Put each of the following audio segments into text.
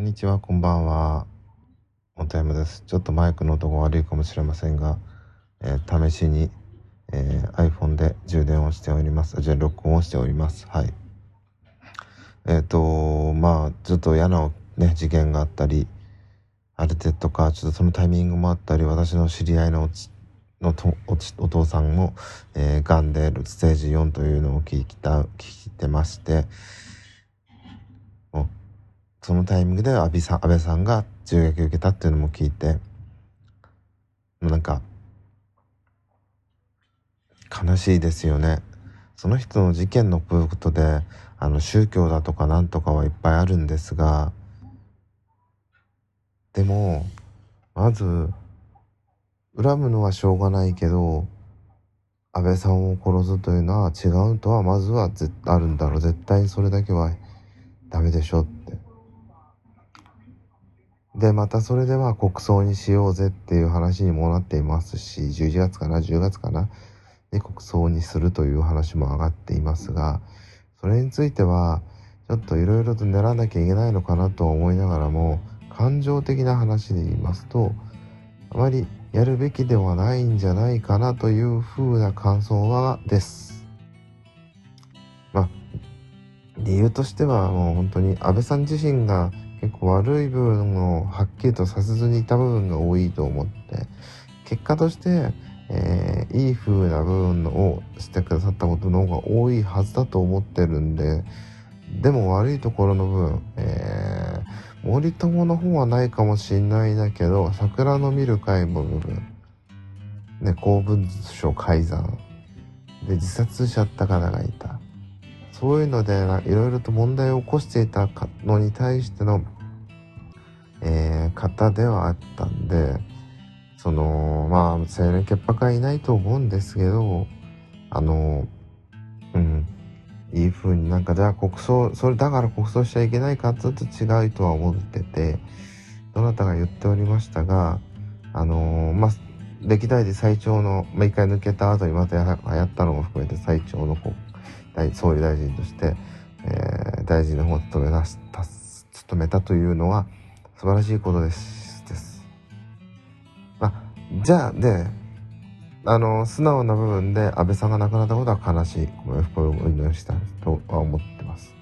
こんにちは、こんばんは。元山です。ちょっとマイクの音が悪いかもしれませんが、えー、試しに、えー、iPhone で充電をしております。じゃあ、録音をしております。はい。えっ、ー、と、まあ、ちょっと嫌な、ね、事件があったり、ある程度か、ちょっとそのタイミングもあったり、私の知り合いののとおお父さんも、えー、癌でステージ4というのを聞いた聞いてまして、そのタイミングで安倍さん安倍さんが銃撃を受けたっていうのも聞いてなんか悲しいですよね。その人の事件のことであの宗教だとかなんとかはいっぱいあるんですがでもまず恨むのはしょうがないけど安倍さんを殺すというのは違うとはまずはあるんだろう。絶対それだけはダメでしょってで、またそれでは国葬にしようぜっていう話にもなっていますし、11月かな、10月かな、で国葬にするという話も上がっていますが、それについては、ちょっといろいろと練らなきゃいけないのかなと思いながらも、感情的な話で言いますと、あまりやるべきではないんじゃないかなというふうな感想はです。まあ、理由としてはもう本当に安倍さん自身が結構悪い部分をはっきりとさせずにいた部分が多いと思って結果として、えー、いい風な部分をしてくださったことの方が多いはずだと思ってるんででも悪いところの分、えー、森友の方はないかもしんないだけど桜の見る会の部分ね公文書改ざんで自殺しちゃった方がいた。そういうのでいろいろと問題を起こしていたのに対しての、えー、方ではあったんでそのまあ青年潔白はいないと思うんですけどあのうんいい風になんかじゃあ国葬それだから国葬しちゃいけないかっと違うとは思っててどなたが言っておりましたがあのまあ歴代で最長の、まあ、一回抜けた後にまたやったのも含めて最長の国総理大臣として、えー、大臣の方を務めなした務めたというのは素晴らしいことですです。まあ、じゃあであの素直な部分で安倍さんが亡くなったことは悲しいご冥福をお祈りしたとは思ってます。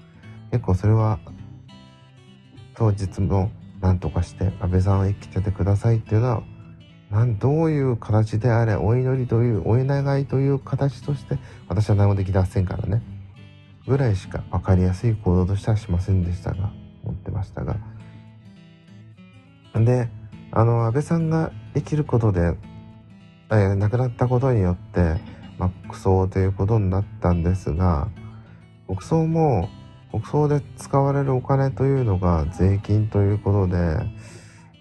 結構それは当日も何とかして安倍さんを生きててくださいっていうのはなんどういう形であれお祈りというお願いという形として私は何もできませんからね。ぐらいしか分かりやすい行動としてはしませんでしたが思ってましたが。であの安倍さんが生きることで、えー、亡くなったことによって、まあ、国葬ということになったんですが国葬も国葬で使われるお金というのが税金ということで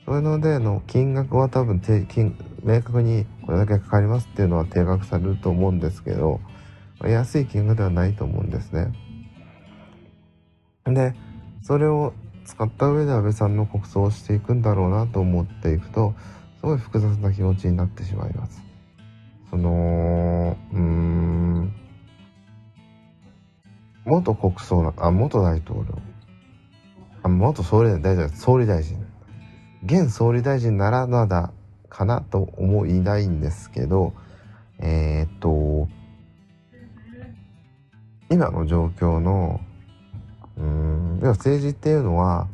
そういうのでの金額は多分金明確にこれだけかかりますっていうのは定額されると思うんですけど安い金額ではないと思うんですね。でそれを使った上で安倍さんの国葬をしていくんだろうなと思っていくとすごい複雑な気持ちになってしまいます。そのうん元国葬あ元大統領あ元総理大臣総理大臣現総理大臣ならまだかなと思いないんですけど、えー、っと、今の状況の、うん、要は政治っていうのは、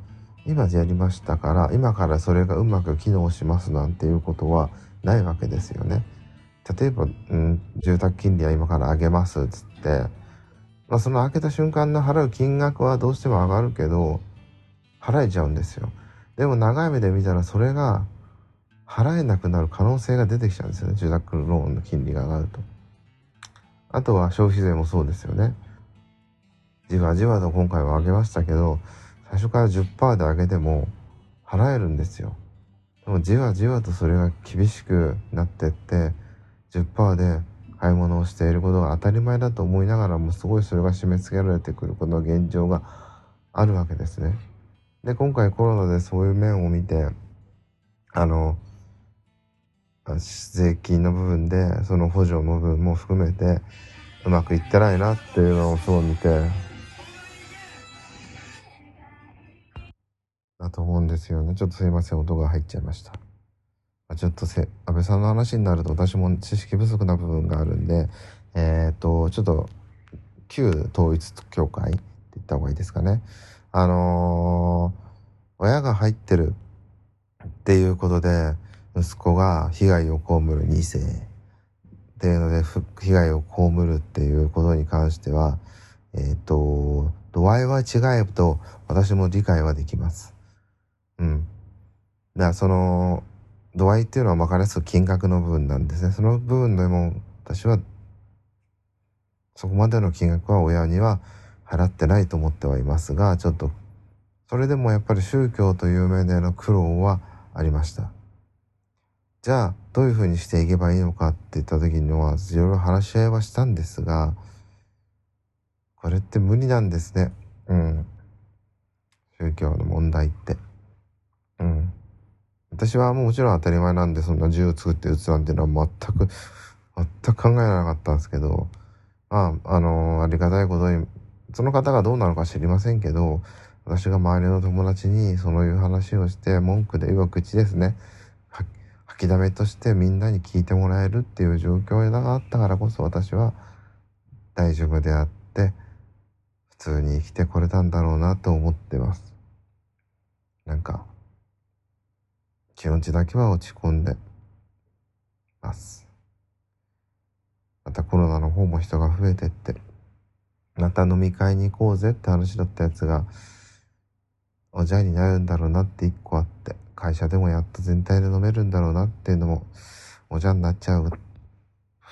今やりましたから、今からそれがうまく機能しますなんていうことはないわけですよね。例えば、うん、住宅金利は今から上げますっつって、まあ、その開けた瞬間の払う金額はどうしても上がるけど、払えちゃうんですよ。でも長い目で見たらそれが払えなくなる可能性が出てきちゃうんですよね。住宅ローンの金利が上がると。あとは消費税もそうですよね。じわじわと今回は上げましたけど、最初から10%で上げても払えるんですよ。でもじわじわとそれが厳しくなってって、10%で買い物をしていることが当たり前だと思いながらもすごいそれが締め付けられてくるこの現状があるわけですね。で、今回コロナでそういう面を見て、あの、税金の部分で、その補助の部分も含めて、うまくいってないなっていうのをそう見て、だと思うんですよね。ちょっとすいません、音が入っちゃいました。ちょっとせ安倍さんの話になると私も知識不足な部分があるんで、えっ、と、ちょっと旧統一教会って言った方がいいですかね。あのー、親が入ってるっていうことで、息子が被害を被る2世っていうので、被害を被るっていうことに関しては、えっ、ー、と、度合いは違えと私も理解はできます。うん。だからその、度合いっていうのは分かりやすく金額の部分なんですね。その部分でも私はそこまでの金額は親には払ってないと思ってはいますが、ちょっと、それでもやっぱり宗教という面での苦労はありました。じゃあ、どういうふうにしていけばいいのかって言った時には、いろいろ話し合いはしたんですが、これって無理なんですね。うん。宗教の問題って。うん。私はもちろん当たり前なんで、そんな銃を作って撃つなんていうのは全く、全く考えなかったんですけど、まあ、あのー、ありがたいことに、その方がどうなのか知りませんけど、私が周りの友達にそういう話をして、文句で言わ口ですね。吐きだめとしてみんなに聞いてもらえるっていう状況があったからこそ私は大丈夫であって、普通に生きてこれたんだろうなと思ってます。なんか、気持ちだけは落ち込んでます。またコロナの方も人が増えてって、また飲み会に行こうぜって話だったやつが、おじゃになるんだろうなって一個あって、会社でもやっと全体で飲めるんだろうなっていうのも、おじゃになっちゃう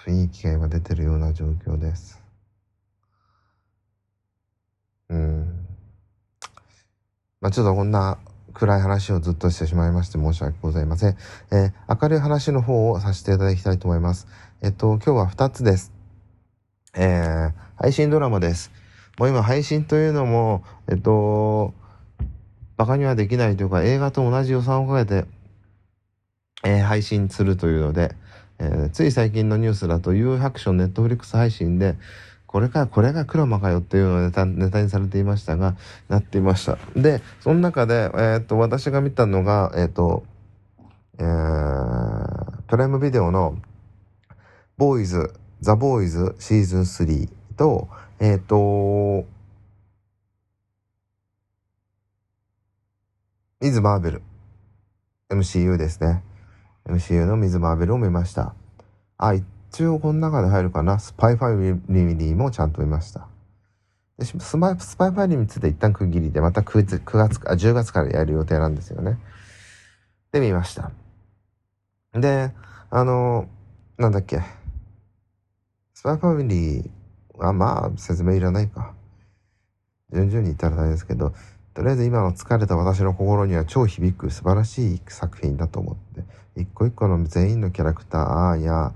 雰囲気が今出てるような状況です。うん。まあちょっとこんな暗い話をずっとしてしまいまして申し訳ございません。えー、明るい話の方をさせていただきたいと思います。えっと、今日は2つです。えー、配信ドラマです。もう今配信というのも、えっと、馬鹿にはできないというか映画と同じ予算をかけて、えー、配信するというので、えー、つい最近のニュースだと U ハクションネットフリックス配信で、これか、これがクロマかよっていうのをネタネタにされていましたが、なっていました。で、その中で、えー、っと、私が見たのが、え、っと、えー、プライムビデオの、ボーイズ、ザ・ボーイズシーズン3と、えっ、と、ミズ・マーベル。MCU ですね。MCU のミズ・マーベルを見ました。あ、一応この中で入るかな。スパイファミリーもちゃんと見ました。でスパイスパイファミリーについて一旦区切りで、また 9, 9月あ、10月からやる予定なんですよね。で、見ました。で、あの、なんだっけ。スパイファミリーはまあ説明いらないか。順々に言ったら大変ですけど、とりあえず今の疲れた私の心には超響く素晴らしい作品だと思って、一個一個の全員のキャラクターや、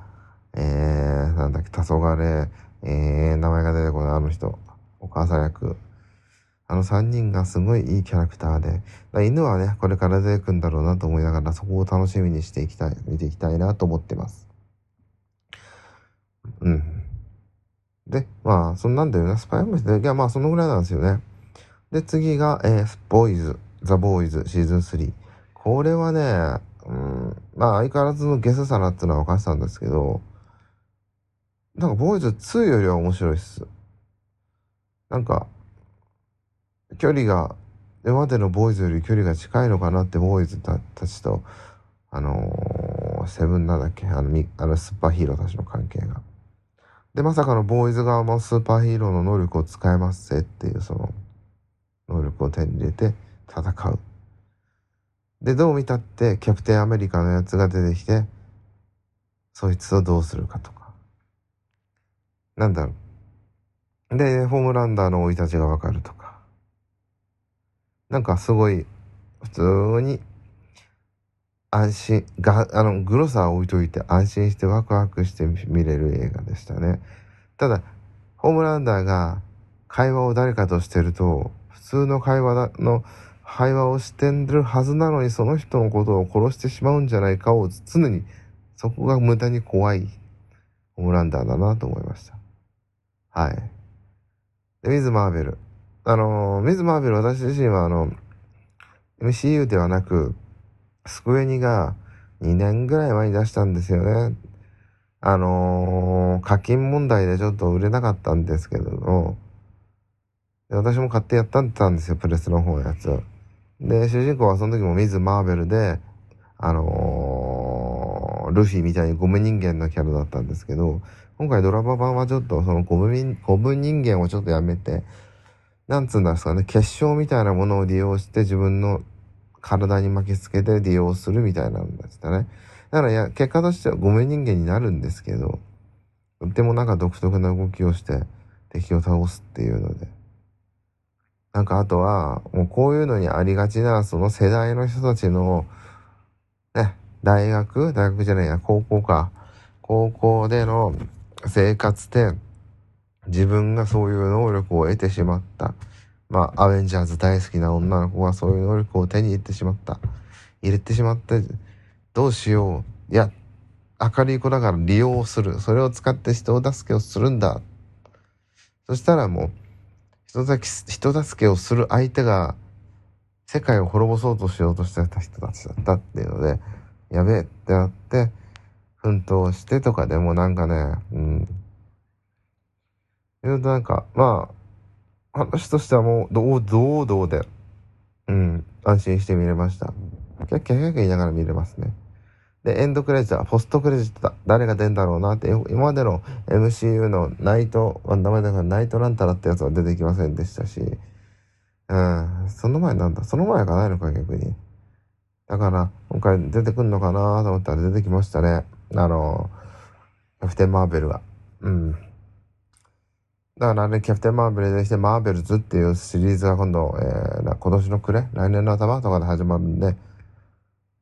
えー、なんだっけ、黄昏、えー、名前が出てこないあの人、お母さん役。あの3人がすごいいいキャラクターで、犬はね、これから出てくんだろうなと思いながら、そこを楽しみにしていきたい、見ていきたいなと思ってます。うん。で、まあ、そんなんだよね。スパイアムで、いや、まあ、そのぐらいなんですよね。で、次が、えー、ボーイズ、ザ・ボーイズシーズン3。これはね、うん、まあ、相変わらずのゲスさなっていうのは分かってたんですけど、なんかボーイズ2よりは面白いっす。なんか、距離が、今までのボーイズより距離が近いのかなってボーイズたちと、あのー、セブンなんだっけ？あの、あのスーパーヒーローたちの関係が。で、まさかのボーイズ側もスーパーヒーローの能力を使えますぜっていうその、能力を手に入れて戦う。で、どう見たってキャプテンアメリカのやつが出てきて、そいつをどうするかとか。なんだろう。で、ホームランダーの生い立ちがわかるとか。なんかすごい、普通に、安心、が、あの、グロさを置いといて安心してワクワクして見れる映画でしたね。ただ、ホームランダーが会話を誰かとしてると、普通の会話の、会話をしてるはずなのにその人のことを殺してしまうんじゃないかを常にそこが無駄に怖いホームランダーだなと思いました。はい。で、ミズ・マーベル。あの、ミズ・マーベル、私自身は、あの、MCU ではなく、スクエニが2年ぐらい前に出したんですよね。あのー、課金問題でちょっと売れなかったんですけども、私も買ってやったんですよ、プレスの方のやつ。で、主人公はその時もミズ・マーベルで、あのー、ルフィみたいにゴム人間のキャラだったんですけど、今回ドラマ版はちょっとそのゴムゴム人間をちょっとやめて、なんつうんですかね、結晶みたいなものを利用して自分の体に巻きつけて利用するみたいなんですかね。だからいや、結果としてはゴム人間になるんですけど、とってもなんか独特な動きをして敵を倒すっていうので。なんかあとは、もうこういうのにありがちな、その世代の人たちの、ね、大学？大学じゃないや、高校か。高校での生活で、自分がそういう能力を得てしまった。まあ、アベンジャーズ大好きな女の子はそういう能力を手に入れてしまった。入れてしまって、どうしよう。いや、明るい子だから利用する。それを使って人を助けをするんだ。そしたらもう、人助けをする相手が、世界を滅ぼそうとしようとしてた人たちだったっていうので、やべえってなって、奮闘してとかでもなんかね、うん。言うとなんか、まあ、話としてはもう、堂々で、うん、安心して見れました。キャッキャキャッキャ言いながら見れますね。で、エンドクレジットポストクレジットだ。誰が出んだろうなって、今までの MCU のナイト、名前だからナイトランタラってやつは出てきませんでしたし、うん、その前なんだ。その前がないのか、逆に。だから、今回出てくんのかなと思ったら出てきましたね。あの、キャプテン・マーベルが。うん。だからね、キャプテン・マーベルでして、マーベルズっていうシリーズが今度、えー、今年の暮れ来年の頭とかで始まるんで、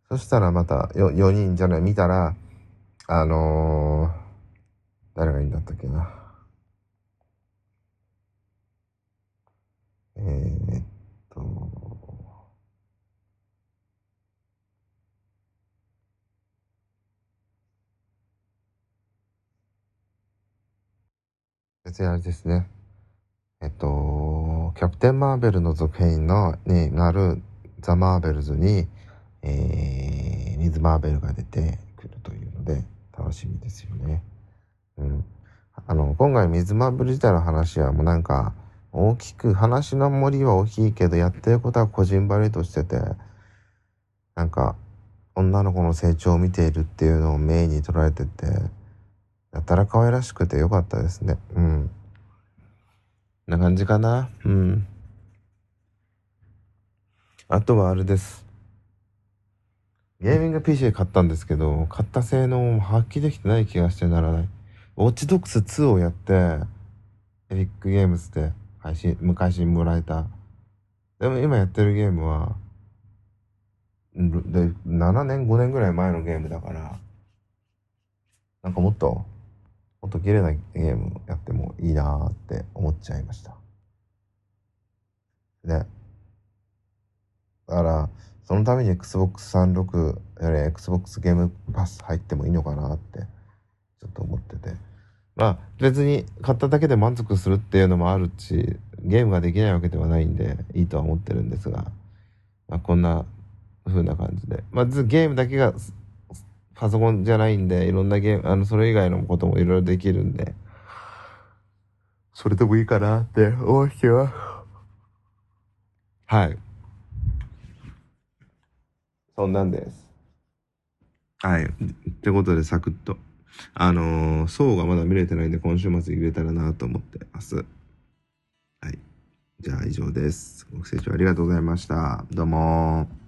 そしたらまたよ4人じゃない、見たら、あのー、誰がいいんだったっけな。えー、っ別にあれですね。えっと、キャプテン・マーベルの続編のになるザ・マーベルズに、えー、ミズ・マーベルが出てくるというので、楽しみですよね。うん。あの、今回ミズ・マーベル自体の話はもうなんか、大きく、話の森は大きいけど、やってることは個人バレとしてて、なんか、女の子の成長を見ているっていうのをメインに捉えてて、やたら可愛らしくてよかったですね。うん。な感じかな？うん。あとはあれです。ゲーミング PC 買ったんですけど、買った性能も発揮できてない気がしてならない。ウォッチドックス2をやって、エピックゲームズで配信、昔もらえた。でも今やってるゲームは、で、7年、5年ぐらい前のゲームだから、なんかもっともっと綺麗なゲームやってもいいなって思っちゃいました。ね。だから、そのために Xbox36 やれ Xbox ゲームパス入ってもいいのかなってちょっと思ってて。まあ別に買っただけで満足するっていうのもあるし、ゲームができないわけではないんでいいとは思ってるんですが、まあこんな風な感じで。まずゲームだけがパソコンじゃないんで、いろんなゲーム、あの、それ以外のこともいろいろできるんで、それでもいいかなって思っては。はい。そんなんです。はい。ってことで、サクッと。あのー、層がまだ見れてないんで、今週末入れたらなと思ってます。はい。じゃあ、以上です。ご清聴ありがとうございました。どうも